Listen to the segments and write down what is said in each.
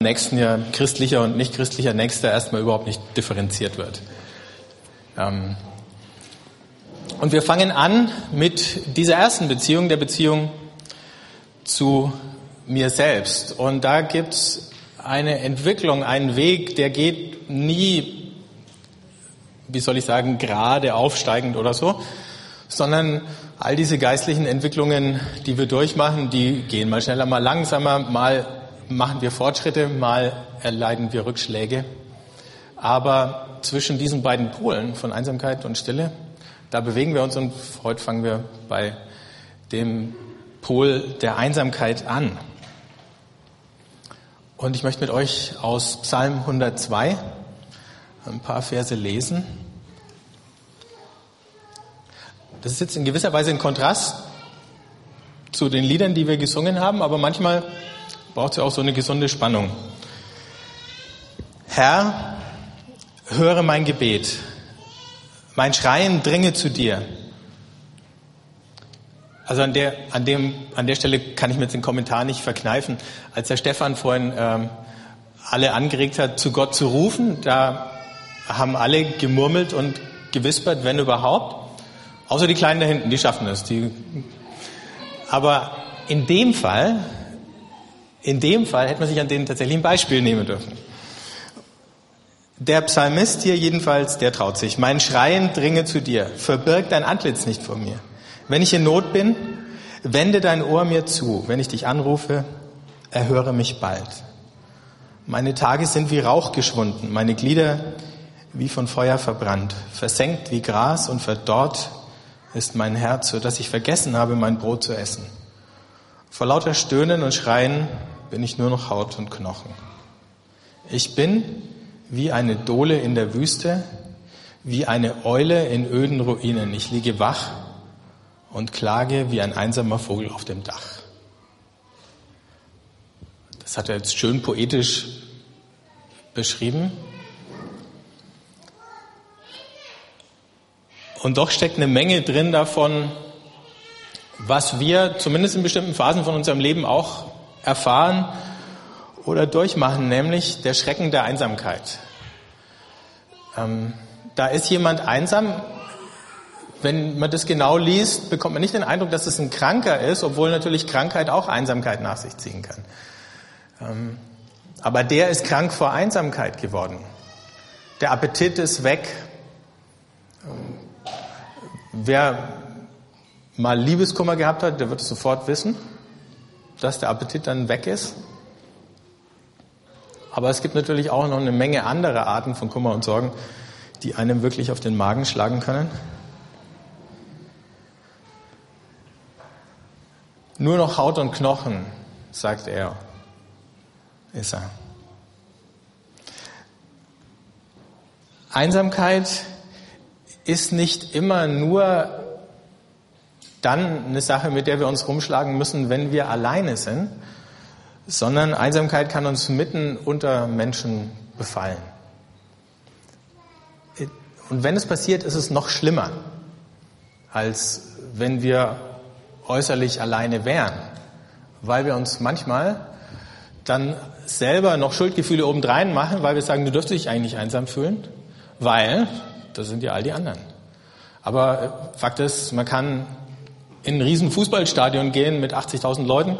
Nächsten ja christlicher und nicht christlicher Nächster erstmal überhaupt nicht differenziert wird. Ähm, und wir fangen an mit dieser ersten Beziehung, der Beziehung zu mir selbst. Und da gibt's eine Entwicklung, einen Weg, der geht nie, wie soll ich sagen, gerade aufsteigend oder so, sondern all diese geistlichen Entwicklungen, die wir durchmachen, die gehen mal schneller, mal langsamer, mal machen wir Fortschritte, mal erleiden wir Rückschläge. Aber zwischen diesen beiden Polen von Einsamkeit und Stille, da bewegen wir uns und heute fangen wir bei dem Pol der Einsamkeit an. Und ich möchte mit euch aus Psalm 102 ein paar Verse lesen. Das ist jetzt in gewisser Weise ein Kontrast zu den Liedern, die wir gesungen haben, aber manchmal braucht es ja auch so eine gesunde Spannung. Herr, höre mein Gebet. Mein Schreien dringe zu dir. Also an der, an, dem, an der Stelle kann ich mir jetzt den Kommentar nicht verkneifen. Als der Stefan vorhin ähm, alle angeregt hat, zu Gott zu rufen, da haben alle gemurmelt und gewispert, wenn überhaupt. Außer die Kleinen da hinten, die schaffen es. Die, aber in dem Fall in dem Fall hätte man sich an denen tatsächlich ein Beispiel nehmen dürfen. Der Psalmist hier jedenfalls, der traut sich. Mein Schreien dringe zu dir. Verbirg dein Antlitz nicht vor mir. Wenn ich in Not bin, wende dein Ohr mir zu. Wenn ich dich anrufe, erhöre mich bald. Meine Tage sind wie Rauch geschwunden, meine Glieder wie von Feuer verbrannt, versenkt wie Gras und verdorrt ist mein Herz, so dass ich vergessen habe, mein Brot zu essen. Vor lauter Stöhnen und Schreien bin ich nur noch Haut und Knochen. Ich bin wie eine Dole in der Wüste, wie eine Eule in öden Ruinen. Ich liege wach und klage wie ein einsamer Vogel auf dem Dach. Das hat er jetzt schön poetisch beschrieben. Und doch steckt eine Menge drin davon, was wir zumindest in bestimmten Phasen von unserem Leben auch erfahren oder durchmachen, nämlich der Schrecken der Einsamkeit. Ähm, da ist jemand einsam. Wenn man das genau liest, bekommt man nicht den Eindruck, dass es ein Kranker ist, obwohl natürlich Krankheit auch Einsamkeit nach sich ziehen kann. Ähm, aber der ist krank vor Einsamkeit geworden. Der Appetit ist weg. Ähm, wer mal Liebeskummer gehabt hat, der wird es sofort wissen, dass der Appetit dann weg ist. Aber es gibt natürlich auch noch eine Menge andere Arten von Kummer und Sorgen, die einem wirklich auf den Magen schlagen können. Nur noch Haut und Knochen, sagt er, ist er. Einsamkeit ist nicht immer nur dann eine Sache, mit der wir uns rumschlagen müssen, wenn wir alleine sind, sondern Einsamkeit kann uns mitten unter Menschen befallen. Und wenn es passiert, ist es noch schlimmer, als wenn wir äußerlich alleine wären, weil wir uns manchmal dann selber noch Schuldgefühle obendrein machen, weil wir sagen, du dürftest dich eigentlich einsam fühlen, weil das sind ja all die anderen. Aber Fakt ist, man kann in ein riesen Fußballstadion gehen mit 80.000 Leuten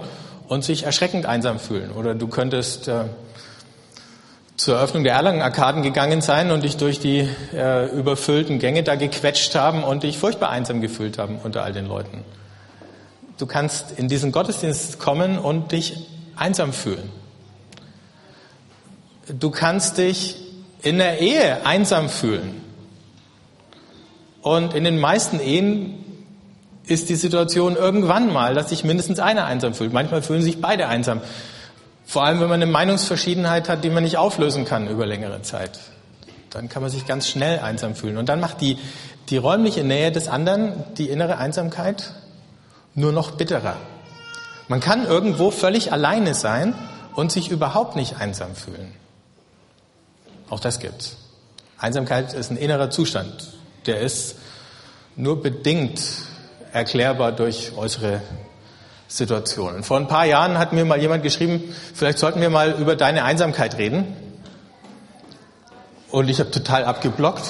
und sich erschreckend einsam fühlen. Oder du könntest äh, zur Eröffnung der Erlangen-Arkaden gegangen sein und dich durch die äh, überfüllten Gänge da gequetscht haben und dich furchtbar einsam gefühlt haben unter all den Leuten. Du kannst in diesen Gottesdienst kommen und dich einsam fühlen. Du kannst dich in der Ehe einsam fühlen. Und in den meisten Ehen ist die Situation irgendwann mal, dass sich mindestens einer einsam fühlt. Manchmal fühlen sich beide einsam. Vor allem, wenn man eine Meinungsverschiedenheit hat, die man nicht auflösen kann über längere Zeit. Dann kann man sich ganz schnell einsam fühlen. Und dann macht die, die räumliche Nähe des anderen die innere Einsamkeit nur noch bitterer. Man kann irgendwo völlig alleine sein und sich überhaupt nicht einsam fühlen. Auch das gibt's. Einsamkeit ist ein innerer Zustand. Der ist nur bedingt erklärbar durch äußere Situationen. Vor ein paar Jahren hat mir mal jemand geschrieben, vielleicht sollten wir mal über deine Einsamkeit reden. Und ich habe total abgeblockt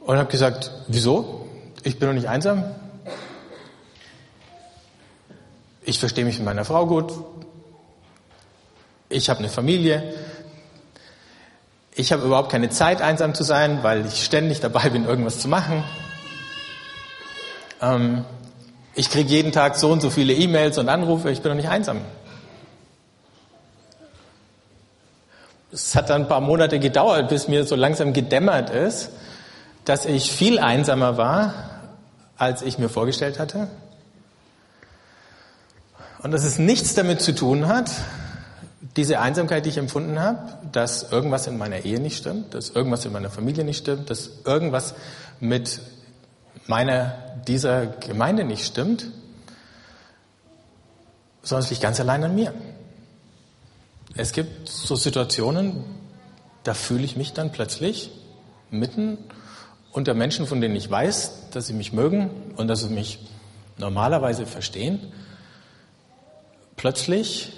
und habe gesagt, wieso? Ich bin doch nicht einsam. Ich verstehe mich mit meiner Frau gut. Ich habe eine Familie. Ich habe überhaupt keine Zeit, einsam zu sein, weil ich ständig dabei bin, irgendwas zu machen. Ähm, ich kriege jeden Tag so und so viele E-Mails und Anrufe. Ich bin doch nicht einsam. Es hat dann ein paar Monate gedauert, bis mir so langsam gedämmert ist, dass ich viel einsamer war, als ich mir vorgestellt hatte. Und dass es nichts damit zu tun hat, diese Einsamkeit, die ich empfunden habe, dass irgendwas in meiner Ehe nicht stimmt, dass irgendwas in meiner Familie nicht stimmt, dass irgendwas mit meiner, dieser Gemeinde nicht stimmt, sondern es liegt ganz allein an mir. Es gibt so Situationen, da fühle ich mich dann plötzlich mitten unter Menschen, von denen ich weiß, dass sie mich mögen und dass sie mich normalerweise verstehen. Plötzlich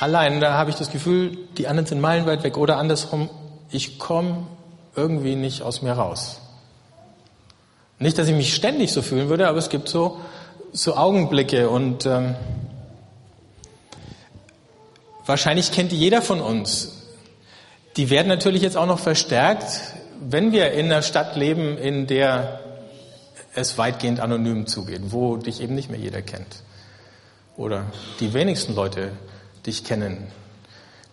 allein, da habe ich das Gefühl, die anderen sind meilenweit weg oder andersrum, ich komme irgendwie nicht aus mir raus. Nicht, dass ich mich ständig so fühlen würde, aber es gibt so, so Augenblicke und ähm, wahrscheinlich kennt die jeder von uns. Die werden natürlich jetzt auch noch verstärkt, wenn wir in einer Stadt leben, in der es weitgehend anonym zugeht, wo dich eben nicht mehr jeder kennt. Oder die wenigsten Leute dich kennen,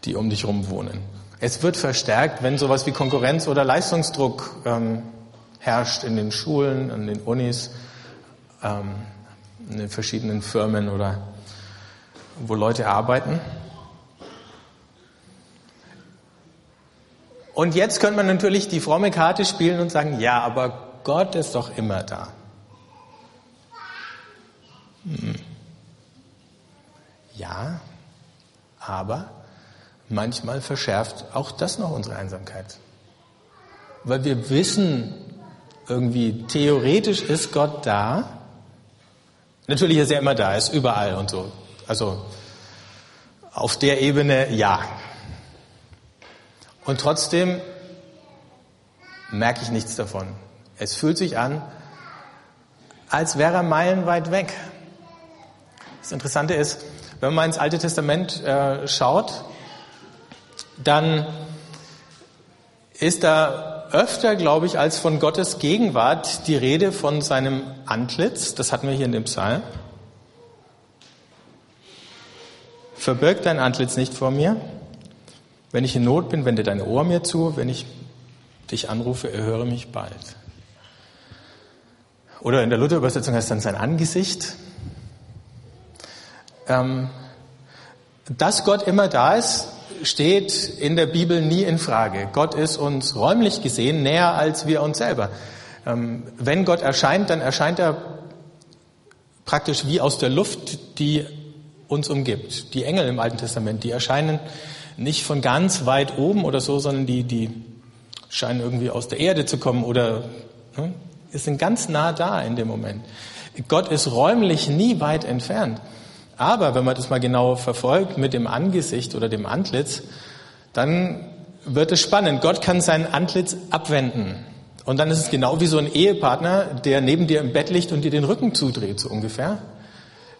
die um dich herum wohnen. Es wird verstärkt, wenn sowas wie Konkurrenz oder Leistungsdruck ähm, herrscht in den Schulen, in den Unis, ähm, in den verschiedenen Firmen oder wo Leute arbeiten. Und jetzt könnte man natürlich die fromme Karte spielen und sagen, ja, aber Gott ist doch immer da. Hm. Ja, aber manchmal verschärft auch das noch unsere Einsamkeit. Weil wir wissen, irgendwie theoretisch ist Gott da. Natürlich ist er immer da, ist überall und so. Also auf der Ebene ja. Und trotzdem merke ich nichts davon. Es fühlt sich an, als wäre er meilenweit weg. Das Interessante ist, wenn man ins Alte Testament äh, schaut, dann ist da öfter, glaube ich, als von Gottes Gegenwart die Rede von seinem Antlitz. Das hatten wir hier in dem Psalm. Verbirg dein Antlitz nicht vor mir. Wenn ich in Not bin, wende dein Ohr mir zu. Wenn ich dich anrufe, erhöre mich bald. Oder in der Luther-Übersetzung heißt dann sein Angesicht. Ähm, dass Gott immer da ist, steht in der Bibel nie in Frage. Gott ist uns räumlich gesehen näher als wir uns selber. Ähm, wenn Gott erscheint, dann erscheint er praktisch wie aus der Luft, die uns umgibt. Die Engel im Alten Testament, die erscheinen nicht von ganz weit oben oder so, sondern die, die scheinen irgendwie aus der Erde zu kommen oder ne, sind ganz nah da in dem Moment. Gott ist räumlich nie weit entfernt. Aber wenn man das mal genau verfolgt mit dem Angesicht oder dem Antlitz, dann wird es spannend. Gott kann sein Antlitz abwenden. Und dann ist es genau wie so ein Ehepartner, der neben dir im Bett liegt und dir den Rücken zudreht, so ungefähr.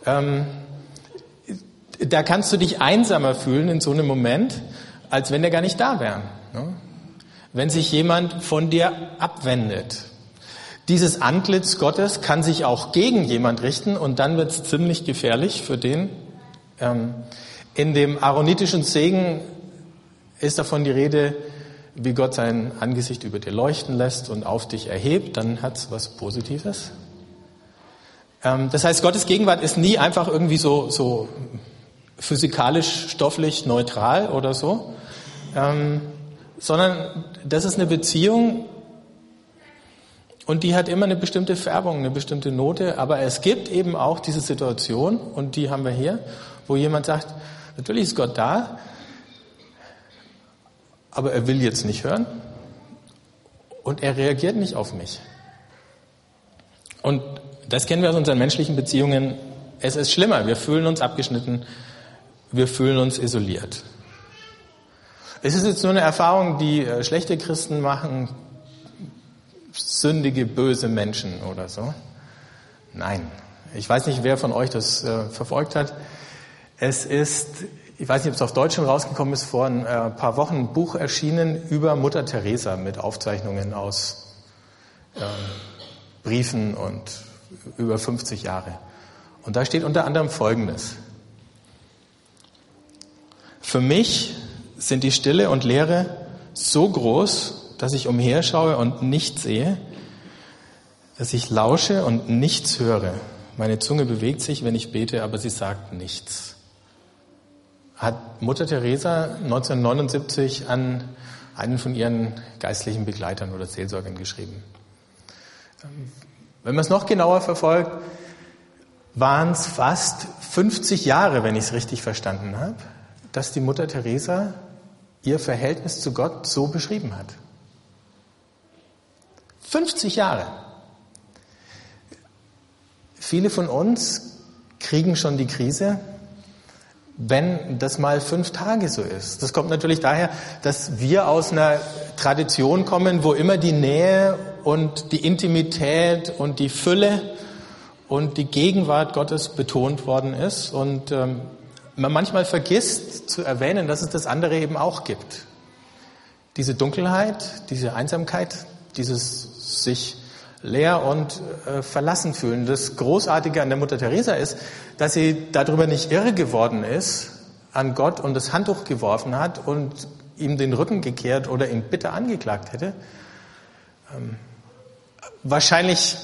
Ähm, da kannst du dich einsamer fühlen in so einem Moment, als wenn der gar nicht da wäre. Ne? Wenn sich jemand von dir abwendet. Dieses Antlitz Gottes kann sich auch gegen jemand richten und dann wird es ziemlich gefährlich für den. Ähm, in dem aaronitischen Segen ist davon die Rede, wie Gott sein Angesicht über dir leuchten lässt und auf dich erhebt, dann hat es was Positives. Ähm, das heißt, Gottes Gegenwart ist nie einfach irgendwie so, so physikalisch, stofflich neutral oder so, ähm, sondern das ist eine Beziehung und die hat immer eine bestimmte Färbung, eine bestimmte Note, aber es gibt eben auch diese Situation, und die haben wir hier, wo jemand sagt, natürlich ist Gott da, aber er will jetzt nicht hören und er reagiert nicht auf mich. Und das kennen wir aus unseren menschlichen Beziehungen es ist schlimmer. Wir fühlen uns abgeschnitten, wir fühlen uns isoliert. Es ist jetzt nur eine Erfahrung, die äh, schlechte Christen machen, sündige, böse Menschen oder so. Nein, ich weiß nicht, wer von euch das äh, verfolgt hat. Es ist, ich weiß nicht, ob es auf Deutsch schon rausgekommen ist, vor ein äh, paar Wochen ein Buch erschienen über Mutter Teresa mit Aufzeichnungen aus äh, Briefen und über 50 Jahre. Und da steht unter anderem Folgendes. Für mich sind die Stille und Leere so groß, dass ich umherschaue und nichts sehe, dass ich lausche und nichts höre. Meine Zunge bewegt sich, wenn ich bete, aber sie sagt nichts. Hat Mutter Teresa 1979 an einen von ihren geistlichen Begleitern oder Seelsorgern geschrieben. Wenn man es noch genauer verfolgt, waren es fast 50 Jahre, wenn ich es richtig verstanden habe, dass die Mutter Teresa ihr Verhältnis zu Gott so beschrieben hat. 50 Jahre. Viele von uns kriegen schon die Krise, wenn das mal fünf Tage so ist. Das kommt natürlich daher, dass wir aus einer Tradition kommen, wo immer die Nähe und die Intimität und die Fülle und die Gegenwart Gottes betont worden ist und ähm, man manchmal vergisst zu erwähnen, dass es das andere eben auch gibt. Diese Dunkelheit, diese Einsamkeit, dieses sich leer und äh, verlassen fühlen. Das Großartige an der Mutter Teresa ist, dass sie darüber nicht irre geworden ist an Gott und das Handtuch geworfen hat und ihm den Rücken gekehrt oder ihn bitter angeklagt hätte. Ähm, wahrscheinlich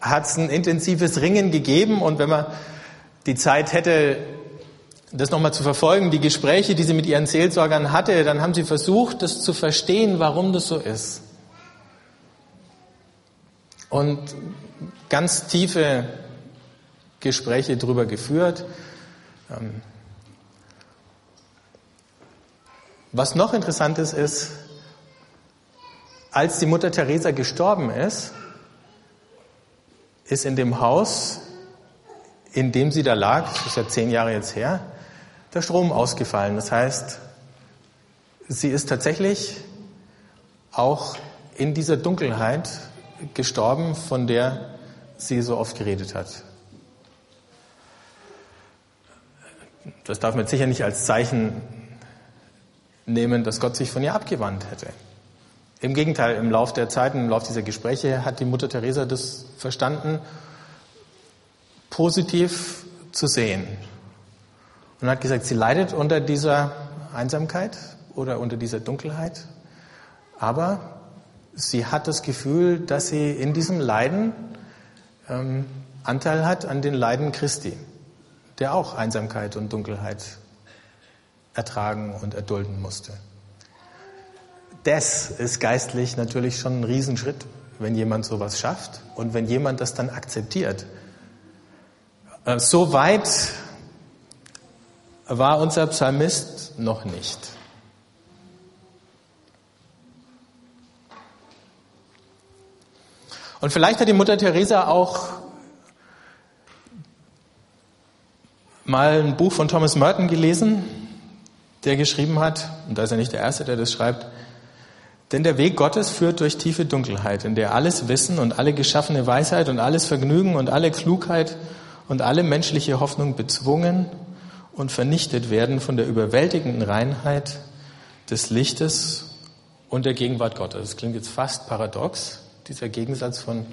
hat es ein intensives Ringen gegeben und wenn man die Zeit hätte, das nochmal zu verfolgen, die Gespräche, die sie mit ihren Seelsorgern hatte, dann haben sie versucht, das zu verstehen, warum das so ist. Und ganz tiefe Gespräche darüber geführt. Ähm, was noch interessant ist, ist, als die Mutter Teresa gestorben ist, ist in dem Haus, in dem sie da lag, das ist ja zehn Jahre jetzt her, der Strom ausgefallen. Das heißt, sie ist tatsächlich auch in dieser Dunkelheit gestorben, von der sie so oft geredet hat. Das darf man sicher nicht als Zeichen nehmen, dass Gott sich von ihr abgewandt hätte. Im Gegenteil, im Lauf der Zeiten, im Lauf dieser Gespräche hat die Mutter Teresa das verstanden, positiv zu sehen. Und hat gesagt, sie leidet unter dieser Einsamkeit oder unter dieser Dunkelheit, aber sie hat das Gefühl, dass sie in diesem Leiden ähm, Anteil hat an den Leiden Christi, der auch Einsamkeit und Dunkelheit ertragen und erdulden musste das ist geistlich natürlich schon ein Riesenschritt, wenn jemand sowas schafft und wenn jemand das dann akzeptiert. Äh, so weit war unser Psalmist noch nicht. Und vielleicht hat die Mutter Teresa auch mal ein Buch von Thomas Merton gelesen, der geschrieben hat, und da ist er nicht der Erste, der das schreibt, denn der Weg Gottes führt durch tiefe Dunkelheit, in der alles Wissen und alle geschaffene Weisheit und alles Vergnügen und alle Klugheit und alle menschliche Hoffnung bezwungen und vernichtet werden von der überwältigenden Reinheit des Lichtes und der Gegenwart Gottes. Das klingt jetzt fast paradox, dieser Gegensatz von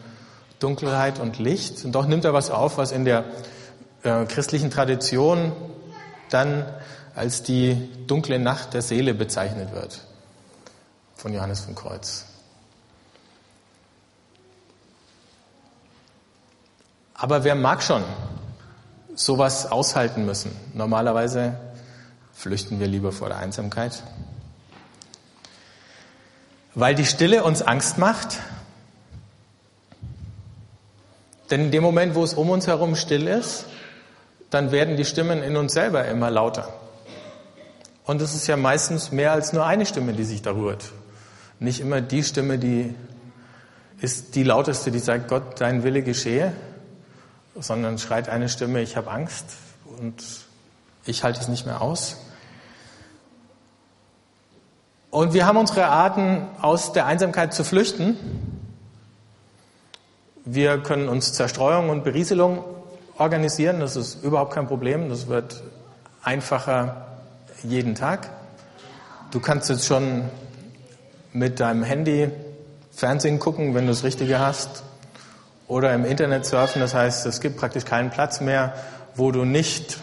Dunkelheit und Licht. Und doch nimmt er was auf, was in der äh, christlichen Tradition dann als die dunkle Nacht der Seele bezeichnet wird von Johannes vom Kreuz. Aber wer mag schon sowas aushalten müssen? Normalerweise flüchten wir lieber vor der Einsamkeit. Weil die Stille uns Angst macht. Denn in dem Moment, wo es um uns herum still ist, dann werden die Stimmen in uns selber immer lauter. Und es ist ja meistens mehr als nur eine Stimme, die sich da rührt nicht immer die Stimme, die ist die lauteste, die sagt, Gott, dein Wille geschehe, sondern schreit eine Stimme, ich habe Angst und ich halte es nicht mehr aus. Und wir haben unsere Arten, aus der Einsamkeit zu flüchten. Wir können uns Zerstreuung und Berieselung organisieren, das ist überhaupt kein Problem, das wird einfacher jeden Tag. Du kannst jetzt schon mit deinem Handy Fernsehen gucken, wenn du das Richtige hast, oder im Internet surfen. Das heißt, es gibt praktisch keinen Platz mehr, wo du nicht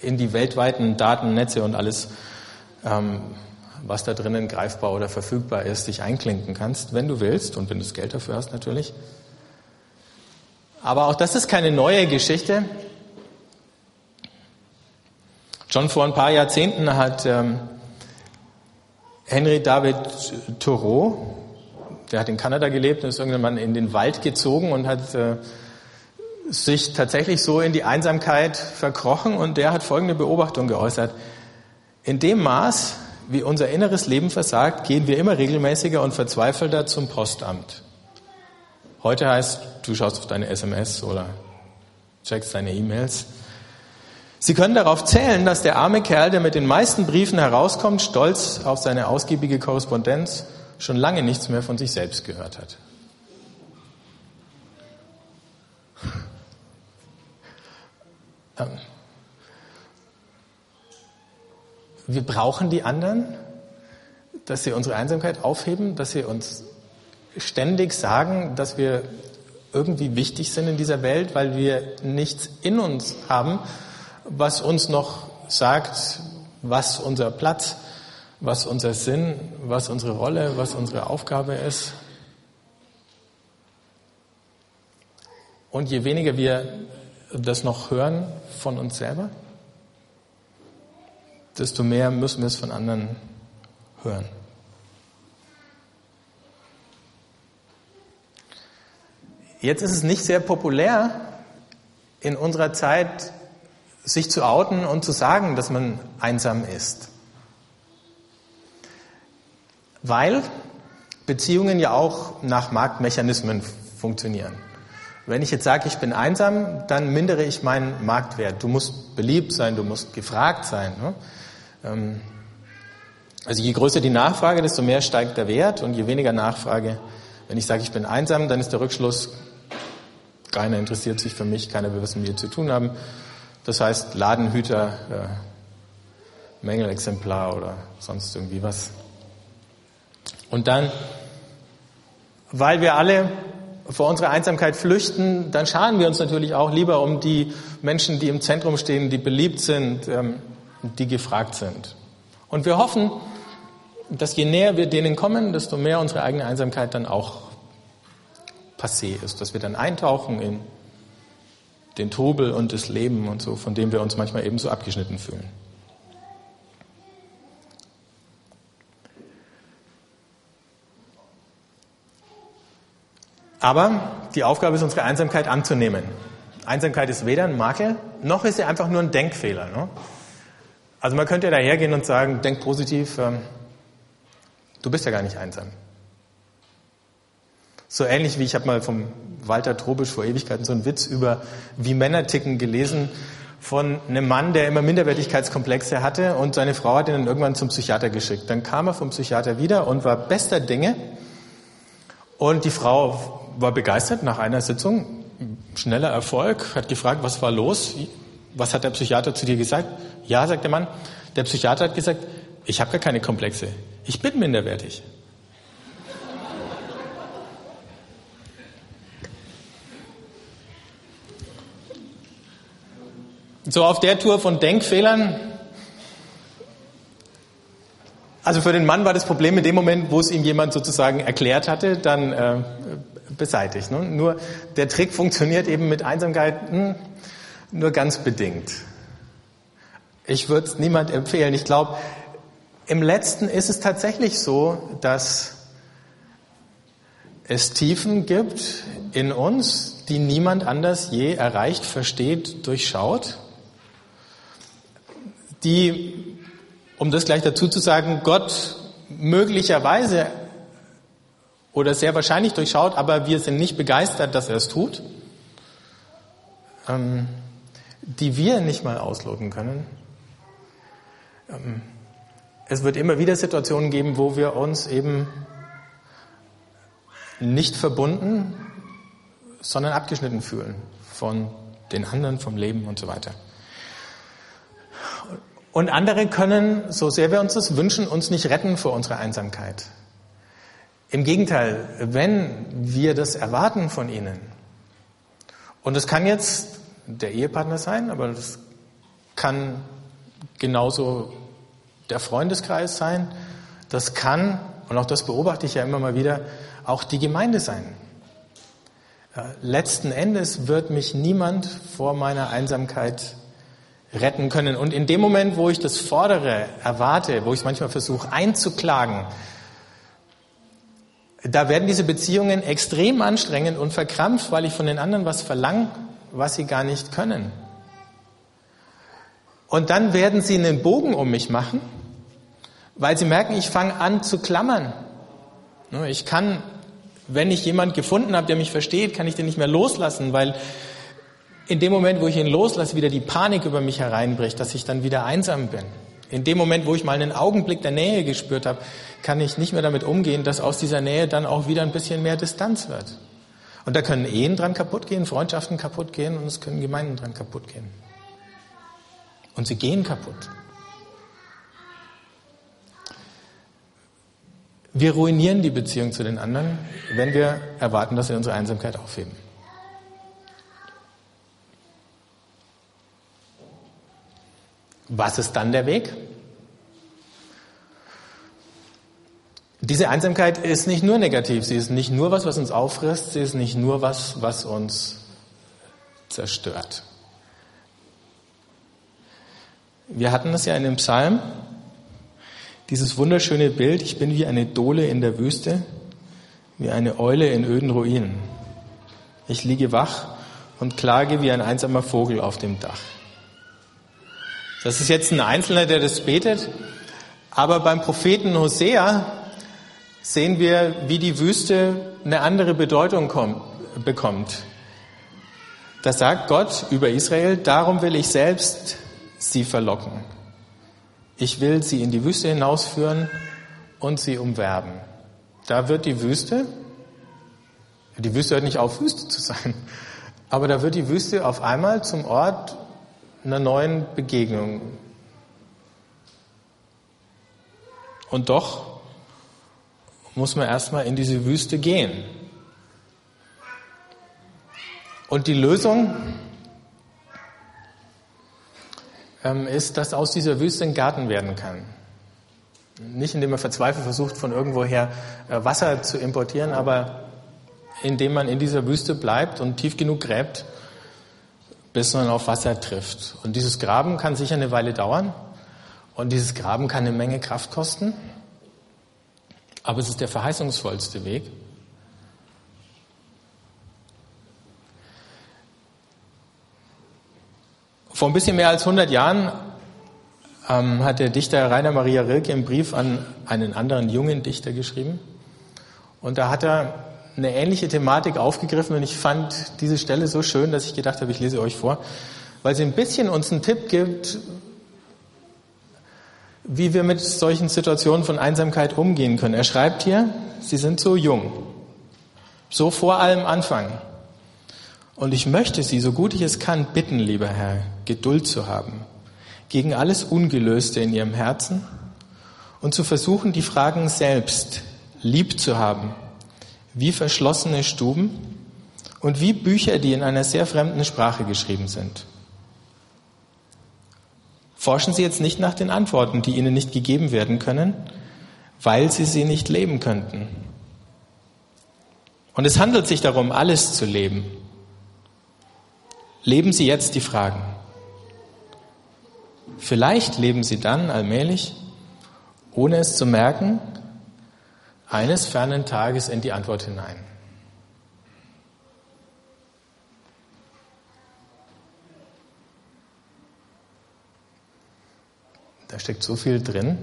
in die weltweiten Datennetze und alles, ähm, was da drinnen greifbar oder verfügbar ist, dich einklinken kannst, wenn du willst und wenn du das Geld dafür hast natürlich. Aber auch das ist keine neue Geschichte. Schon vor ein paar Jahrzehnten hat ähm, Henry David Thoreau, der hat in Kanada gelebt und ist irgendwann in den Wald gezogen und hat äh, sich tatsächlich so in die Einsamkeit verkrochen und der hat folgende Beobachtung geäußert. In dem Maß, wie unser inneres Leben versagt, gehen wir immer regelmäßiger und verzweifelter zum Postamt. Heute heißt, du schaust auf deine SMS oder checkst deine E-Mails. Sie können darauf zählen, dass der arme Kerl, der mit den meisten Briefen herauskommt, stolz auf seine ausgiebige Korrespondenz, schon lange nichts mehr von sich selbst gehört hat. Ähm, wir brauchen die anderen, dass sie unsere Einsamkeit aufheben, dass sie uns ständig sagen, dass wir irgendwie wichtig sind in dieser Welt, weil wir nichts in uns haben, was uns noch sagt, was unser Platz, was unser Sinn, was unsere Rolle, was unsere Aufgabe ist. Und je weniger wir das noch hören von uns selber, desto mehr müssen wir es von anderen hören. Jetzt ist es nicht sehr populär in unserer Zeit, sich zu outen und zu sagen, dass man einsam ist. Weil Beziehungen ja auch nach Marktmechanismen funktionieren. Wenn ich jetzt sage, ich bin einsam, dann mindere ich meinen Marktwert. Du musst beliebt sein, du musst gefragt sein. Ne? Ähm, also je größer die Nachfrage, desto mehr steigt der Wert und je weniger Nachfrage. Wenn ich sage, ich bin einsam, dann ist der Rückschluss, keiner interessiert sich für mich, keiner will was mit mir zu tun haben. Das heißt Ladenhüter, äh, Mängelexemplar oder sonst irgendwie was. Und dann, weil wir alle vor unserer Einsamkeit flüchten, dann scharen wir uns natürlich auch lieber um die Menschen, die im Zentrum stehen, die beliebt sind, ähm, die gefragt sind. Und wir hoffen, dass je näher wir denen kommen, desto mehr unsere eigene Einsamkeit dann auch passé ist, dass wir dann eintauchen in den Trubel und das Leben und so, von dem wir uns manchmal eben so abgeschnitten fühlen. Aber die Aufgabe ist, unsere Einsamkeit anzunehmen. Einsamkeit ist weder ein Makel, noch ist sie einfach nur ein Denkfehler. Ne? Also man könnte dahergehen und sagen, denk positiv, ähm, du bist ja gar nicht einsam. So ähnlich wie ich habe mal vom Walter Trobisch vor Ewigkeiten so einen Witz über wie Männer ticken gelesen von einem Mann, der immer Minderwertigkeitskomplexe hatte und seine Frau hat ihn dann irgendwann zum Psychiater geschickt. Dann kam er vom Psychiater wieder und war bester Dinge und die Frau war begeistert nach einer Sitzung, schneller Erfolg, hat gefragt, was war los? Was hat der Psychiater zu dir gesagt? Ja, sagt der Mann. Der Psychiater hat gesagt, ich habe gar keine Komplexe. Ich bin minderwertig. So auf der Tour von Denkfehlern. Also für den Mann war das Problem in dem Moment, wo es ihm jemand sozusagen erklärt hatte, dann äh, beseitigt. Ne? Nur der Trick funktioniert eben mit Einsamkeit hm, nur ganz bedingt. Ich würde es niemand empfehlen. Ich glaube, im letzten ist es tatsächlich so, dass es Tiefen gibt in uns, die niemand anders je erreicht, versteht, durchschaut die, um das gleich dazu zu sagen, Gott möglicherweise oder sehr wahrscheinlich durchschaut, aber wir sind nicht begeistert, dass er es tut. ähm, die wir nicht mal ausloten können. Ähm, es wird immer wieder Situationen geben, wo wir uns eben nicht verbunden, sondern abgeschnitten fühlen von den anderen, vom Leben und so weiter. Und andere können, so sehr wir uns das wünschen, uns nicht retten vor unserer Einsamkeit. Im Gegenteil, wenn wir das erwarten von ihnen, und es kann jetzt der Ehepartner sein, aber das kann genauso der Freundeskreis sein, das kann, und auch das beobachte ich ja immer mal wieder, auch die Gemeinde sein. Letzten Endes wird mich niemand vor meiner Einsamkeit retten können. Und in dem Moment, wo ich das fordere, erwarte, wo ich es manchmal versuche einzuklagen, da werden diese Beziehungen extrem anstrengend und verkrampft, weil ich von den anderen was verlange, was sie gar nicht können. Und dann werden sie einen Bogen um mich machen, weil sie merken, ich fange an zu klammern. Ich kann, wenn ich jemand gefunden habe, der mich versteht, kann ich den nicht mehr loslassen, weil in dem Moment, wo ich ihn loslasse, wieder die Panik über mich hereinbricht, dass ich dann wieder einsam bin. In dem Moment, wo ich mal einen Augenblick der Nähe gespürt habe, kann ich nicht mehr damit umgehen, dass aus dieser Nähe dann auch wieder ein bisschen mehr Distanz wird. Und da können Ehen dran kaputt gehen, Freundschaften kaputt gehen und es können Gemeinden dran kaputt gehen. Und sie gehen kaputt. Wir ruinieren die Beziehung zu den anderen, wenn wir erwarten, dass sie unsere Einsamkeit aufheben. Was ist dann der Weg? Diese Einsamkeit ist nicht nur negativ, sie ist nicht nur was, was uns auffrisst, sie ist nicht nur was, was uns zerstört. Wir hatten es ja in dem Psalm, dieses wunderschöne Bild, ich bin wie eine Dole in der Wüste, wie eine Eule in öden Ruinen. Ich liege wach und klage wie ein einsamer Vogel auf dem Dach. Das ist jetzt ein Einzelner, der das betet, aber beim Propheten Hosea sehen wir, wie die Wüste eine andere Bedeutung kommt, bekommt. Da sagt Gott über Israel, darum will ich selbst sie verlocken. Ich will sie in die Wüste hinausführen und sie umwerben. Da wird die Wüste, die Wüste hört nicht auf, Wüste zu sein, aber da wird die Wüste auf einmal zum Ort einer neuen Begegnung. Und doch muss man erstmal in diese Wüste gehen. Und die Lösung ähm, ist, dass aus dieser Wüste ein Garten werden kann. Nicht indem man verzweifelt versucht, von irgendwoher äh, Wasser zu importieren, aber indem man in dieser Wüste bleibt und tief genug gräbt, bis man auf Wasser trifft. Und dieses Graben kann sicher eine Weile dauern. Und dieses Graben kann eine Menge Kraft kosten. Aber es ist der verheißungsvollste Weg. Vor ein bisschen mehr als 100 Jahren ähm, hat der Dichter Rainer Maria Rilke einen Brief an einen anderen jungen Dichter geschrieben. Und da hat er eine ähnliche Thematik aufgegriffen und ich fand diese Stelle so schön, dass ich gedacht habe, ich lese euch vor, weil sie ein bisschen uns einen Tipp gibt, wie wir mit solchen Situationen von Einsamkeit umgehen können. Er schreibt hier, Sie sind so jung, so vor allem Anfang. Und ich möchte Sie, so gut ich es kann, bitten, lieber Herr, Geduld zu haben, gegen alles Ungelöste in Ihrem Herzen und zu versuchen, die Fragen selbst lieb zu haben, wie verschlossene Stuben und wie Bücher, die in einer sehr fremden Sprache geschrieben sind. Forschen Sie jetzt nicht nach den Antworten, die Ihnen nicht gegeben werden können, weil Sie sie nicht leben könnten. Und es handelt sich darum, alles zu leben. Leben Sie jetzt die Fragen. Vielleicht leben Sie dann allmählich, ohne es zu merken, eines fernen Tages in die Antwort hinein. Da steckt so viel drin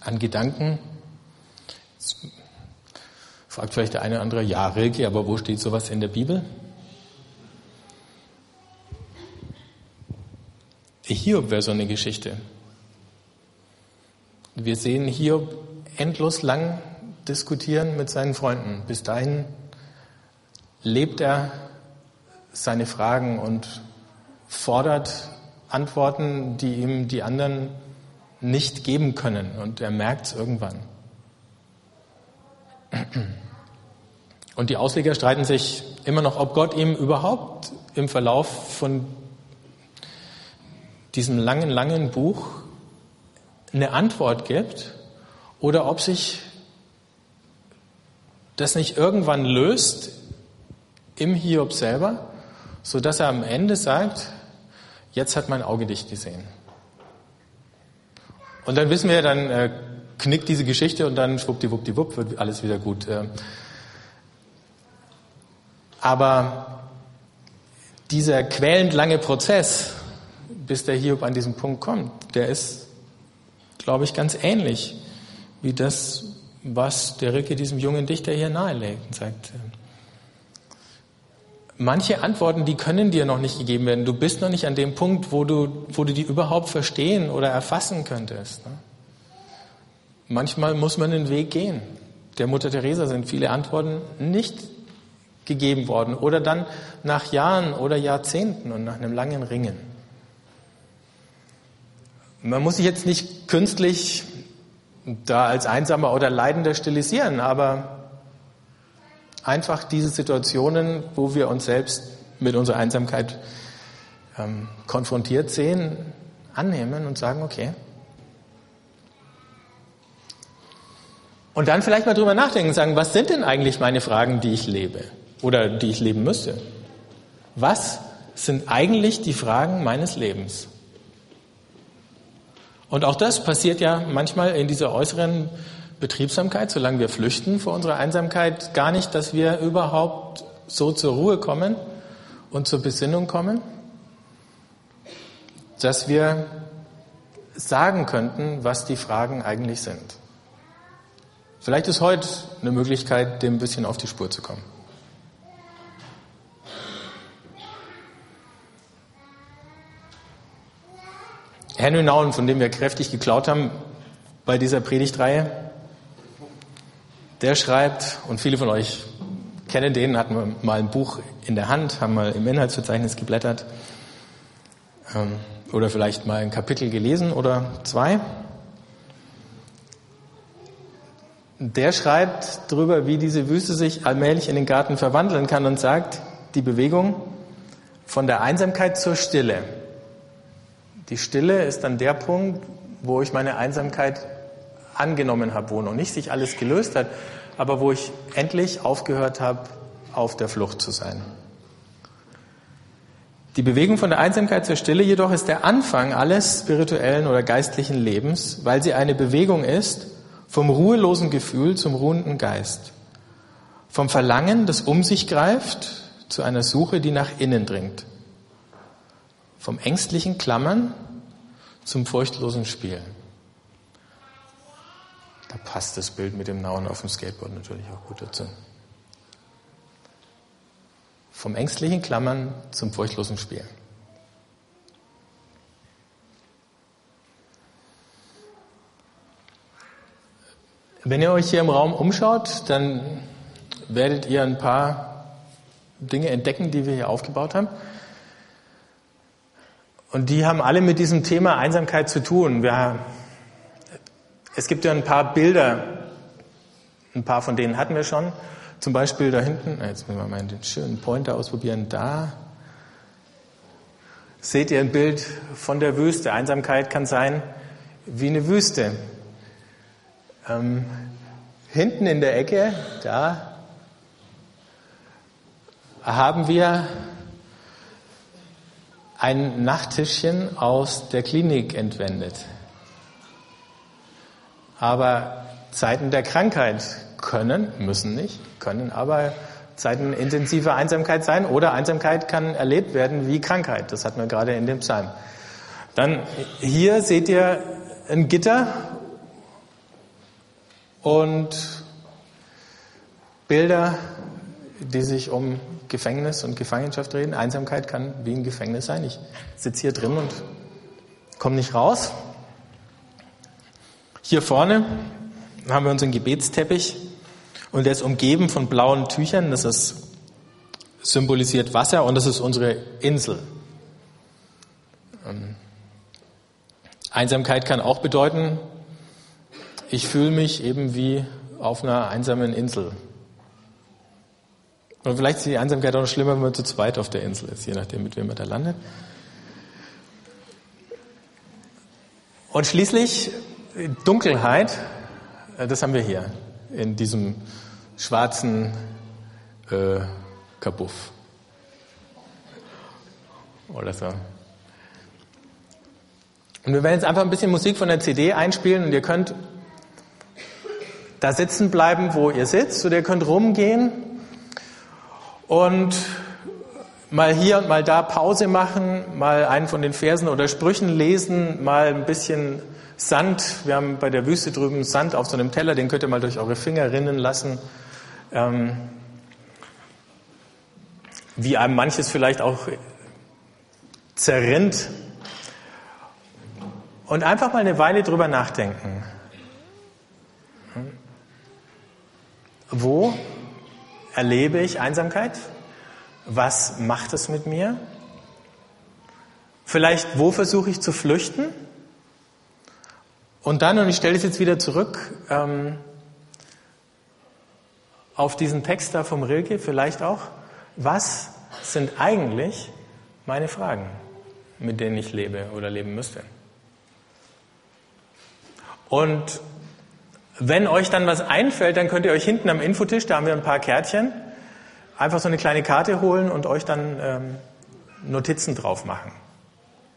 an Gedanken. Jetzt fragt vielleicht der eine oder andere, ja, Rilke, aber wo steht sowas in der Bibel? Hiob wäre so eine Geschichte. Wir sehen Hiob endlos lang diskutieren mit seinen Freunden. Bis dahin lebt er seine Fragen und fordert Antworten, die ihm die anderen nicht geben können. Und er merkt es irgendwann. Und die Ausleger streiten sich immer noch, ob Gott ihm überhaupt im Verlauf von diesem langen, langen Buch eine Antwort gibt oder ob sich das nicht irgendwann löst im Hiob selber, so dass er am Ende sagt, jetzt hat mein Auge dich gesehen. Und dann wissen wir, dann äh, knickt diese Geschichte und dann schwuppdiwuppdiwupp wird alles wieder gut. Äh. Aber dieser quälend lange Prozess, bis der Hiob an diesen Punkt kommt, der ist, glaube ich, ganz ähnlich wie das, was der Ricke diesem jungen Dichter hier nahelegt und sagt, äh, manche Antworten, die können dir noch nicht gegeben werden. Du bist noch nicht an dem Punkt, wo du, wo du die überhaupt verstehen oder erfassen könntest. Ne? Manchmal muss man den Weg gehen. Der Mutter Teresa sind viele Antworten nicht gegeben worden oder dann nach Jahren oder Jahrzehnten und nach einem langen Ringen. Man muss sich jetzt nicht künstlich da als Einsamer oder Leidender stilisieren, aber einfach diese Situationen, wo wir uns selbst mit unserer Einsamkeit ähm, konfrontiert sehen, annehmen und sagen, okay. Und dann vielleicht mal drüber nachdenken und sagen, was sind denn eigentlich meine Fragen, die ich lebe oder die ich leben müsste? Was sind eigentlich die Fragen meines Lebens? Und auch das passiert ja manchmal in dieser äußeren Betriebsamkeit, solange wir flüchten vor unserer Einsamkeit, gar nicht, dass wir überhaupt so zur Ruhe kommen und zur Besinnung kommen, dass wir sagen könnten, was die Fragen eigentlich sind. Vielleicht ist heute eine Möglichkeit, dem ein bisschen auf die Spur zu kommen. Henry Nouwen, von dem wir kräftig geklaut haben bei dieser Predigtreihe, der schreibt, und viele von euch kennen den, hatten mal ein Buch in der Hand, haben mal im Inhaltsverzeichnis geblättert ähm, oder vielleicht mal ein Kapitel gelesen oder zwei. Der schreibt darüber, wie diese Wüste sich allmählich in den Garten verwandeln kann und sagt, die Bewegung von der Einsamkeit zur Stille. Die Stille ist dann der Punkt, wo ich meine Einsamkeit angenommen habe, wo noch nicht sich alles gelöst hat, aber wo ich endlich aufgehört habe, auf der Flucht zu sein. Die Bewegung von der Einsamkeit zur Stille jedoch ist der Anfang alles spirituellen oder geistlichen Lebens, weil sie eine Bewegung ist vom ruhelosen Gefühl zum ruhenden Geist, vom Verlangen, das um sich greift, zu einer Suche, die nach innen dringt, vom ängstlichen Klammern zum furchtlosen Spiel. Da passt das Bild mit dem Nauen auf dem Skateboard natürlich auch gut dazu. Vom ängstlichen Klammern zum furchtlosen Spiel. Wenn ihr euch hier im Raum umschaut, dann werdet ihr ein paar Dinge entdecken, die wir hier aufgebaut haben. Und die haben alle mit diesem Thema Einsamkeit zu tun. Wir es gibt ja ein paar Bilder, ein paar von denen hatten wir schon. Zum Beispiel da hinten, jetzt müssen wir mal den schönen Pointer ausprobieren, da seht ihr ein Bild von der Wüste. Einsamkeit kann sein wie eine Wüste. Ähm, hinten in der Ecke, da haben wir ein Nachttischchen aus der Klinik entwendet. Aber Zeiten der Krankheit können, müssen nicht, können aber Zeiten intensiver Einsamkeit sein oder Einsamkeit kann erlebt werden wie Krankheit. Das hatten wir gerade in dem Psalm. Dann hier seht ihr ein Gitter und Bilder, die sich um Gefängnis und Gefangenschaft reden. Einsamkeit kann wie ein Gefängnis sein. Ich sitze hier drin und komme nicht raus. Hier vorne haben wir unseren Gebetsteppich und der ist umgeben von blauen Tüchern. Das ist symbolisiert Wasser und das ist unsere Insel. Ähm, Einsamkeit kann auch bedeuten, ich fühle mich eben wie auf einer einsamen Insel. Und vielleicht ist die Einsamkeit auch noch schlimmer, wenn man zu zweit auf der Insel ist, je nachdem, mit wem man da landet. Und schließlich Dunkelheit, äh, das haben wir hier in diesem schwarzen äh, Kabuff. Oder so. Und wir werden jetzt einfach ein bisschen Musik von der CD einspielen und ihr könnt da sitzen bleiben, wo ihr sitzt, oder ihr könnt rumgehen und mal hier und mal da Pause machen, mal einen von den Versen oder Sprüchen lesen, mal ein bisschen Sand. Wir haben bei der Wüste drüben Sand auf so einem Teller, den könnt ihr mal durch eure Finger rinnen lassen. Ähm, wie einem manches vielleicht auch zerrinnt. Und einfach mal eine Weile drüber nachdenken. Wo erlebe ich Einsamkeit? Was macht es mit mir? Vielleicht, wo versuche ich zu flüchten? Und dann, und ich stelle es jetzt wieder zurück ähm, auf diesen Text da vom Rilke, vielleicht auch, was sind eigentlich meine Fragen, mit denen ich lebe oder leben müsste? Und wenn euch dann was einfällt, dann könnt ihr euch hinten am Infotisch, da haben wir ein paar Kärtchen, einfach so eine kleine Karte holen und euch dann ähm, Notizen drauf machen.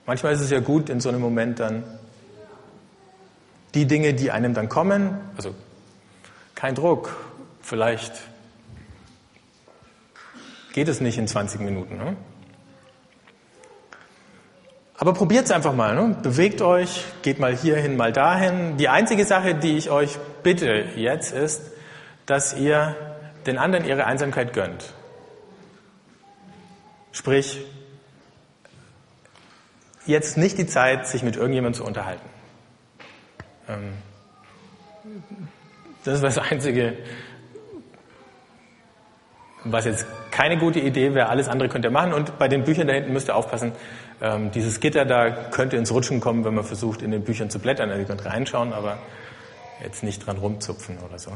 Manchmal ist es ja gut, in so einem Moment dann die Dinge, die einem dann kommen, also kein Druck, vielleicht geht es nicht in 20 Minuten. Ne? Aber probiert es einfach mal. Ne? Bewegt euch, geht mal hierhin, mal dahin. Die einzige Sache, die ich euch bitte jetzt ist, dass ihr den anderen ihre Einsamkeit gönnt. Sprich, jetzt nicht die Zeit, sich mit irgendjemandem zu unterhalten. Ähm, das ist das Einzige, was jetzt keine gute Idee wäre. Alles andere könnt ihr machen. Und bei den Büchern da hinten müsst ihr aufpassen, ähm, dieses Gitter da könnte ins Rutschen kommen, wenn man versucht, in den Büchern zu blättern. Also ihr könnt reinschauen, aber jetzt nicht dran rumzupfen oder so.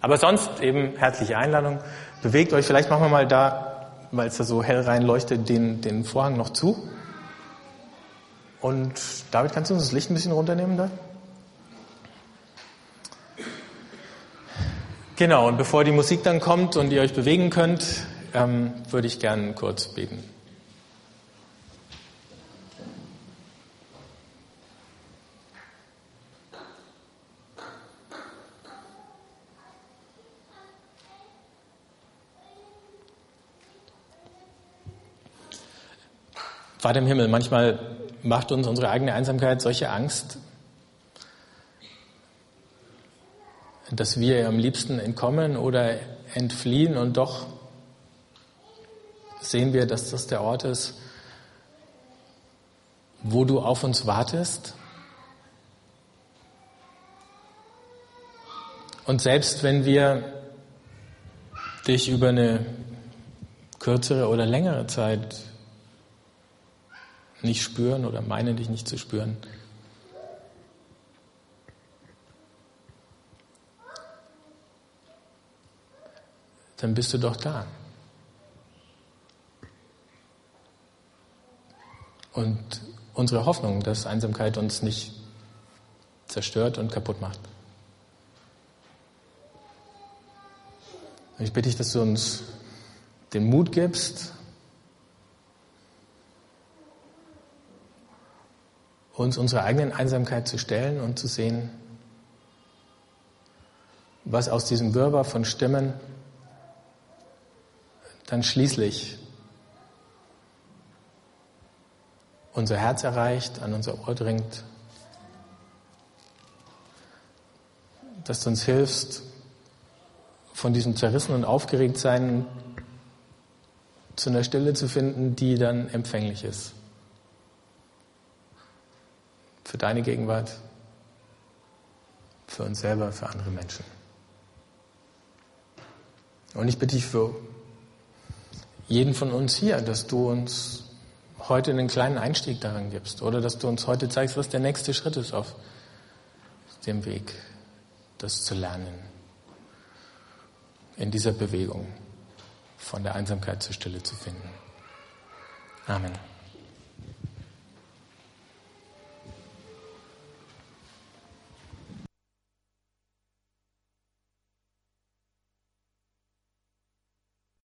Aber sonst eben herzliche Einladung. Bewegt euch. Vielleicht machen wir mal da, weil es da so hell reinleuchtet, den, den Vorhang noch zu. Und David, kannst du uns das Licht ein bisschen runternehmen da? Genau, und bevor die Musik dann kommt und ihr euch bewegen könnt, ähm, würde ich gerne kurz beten. Vater im Himmel, manchmal macht uns unsere eigene Einsamkeit solche Angst, dass wir am liebsten entkommen oder entfliehen und doch sehen wir, dass das der Ort ist, wo du auf uns wartest. Und selbst wenn wir dich über eine kürzere oder längere Zeit nicht spüren oder meinen dich nicht zu spüren. Dann bist du doch da. Und unsere Hoffnung, dass Einsamkeit uns nicht zerstört und kaputt macht. Ich bitte dich, dass du uns den Mut gibst, uns unserer eigenen Einsamkeit zu stellen und zu sehen, was aus diesem Wirrwarr von Stimmen dann schließlich unser Herz erreicht, an unser Ohr dringt, dass du uns hilfst, von diesem zerrissenen Aufgeregtsein zu einer Stille zu finden, die dann empfänglich ist. für deine Gegenwart, für uns selber, für andere Menschen. Und ich bitte dich für jeden von uns hier, dass du uns heute einen kleinen Einstieg daran gibst oder dass du uns heute zeigst, was der nächste Schritt ist auf dem Weg, das zu lernen, in dieser Bewegung von der Einsamkeit zur Stille zu finden. Amen.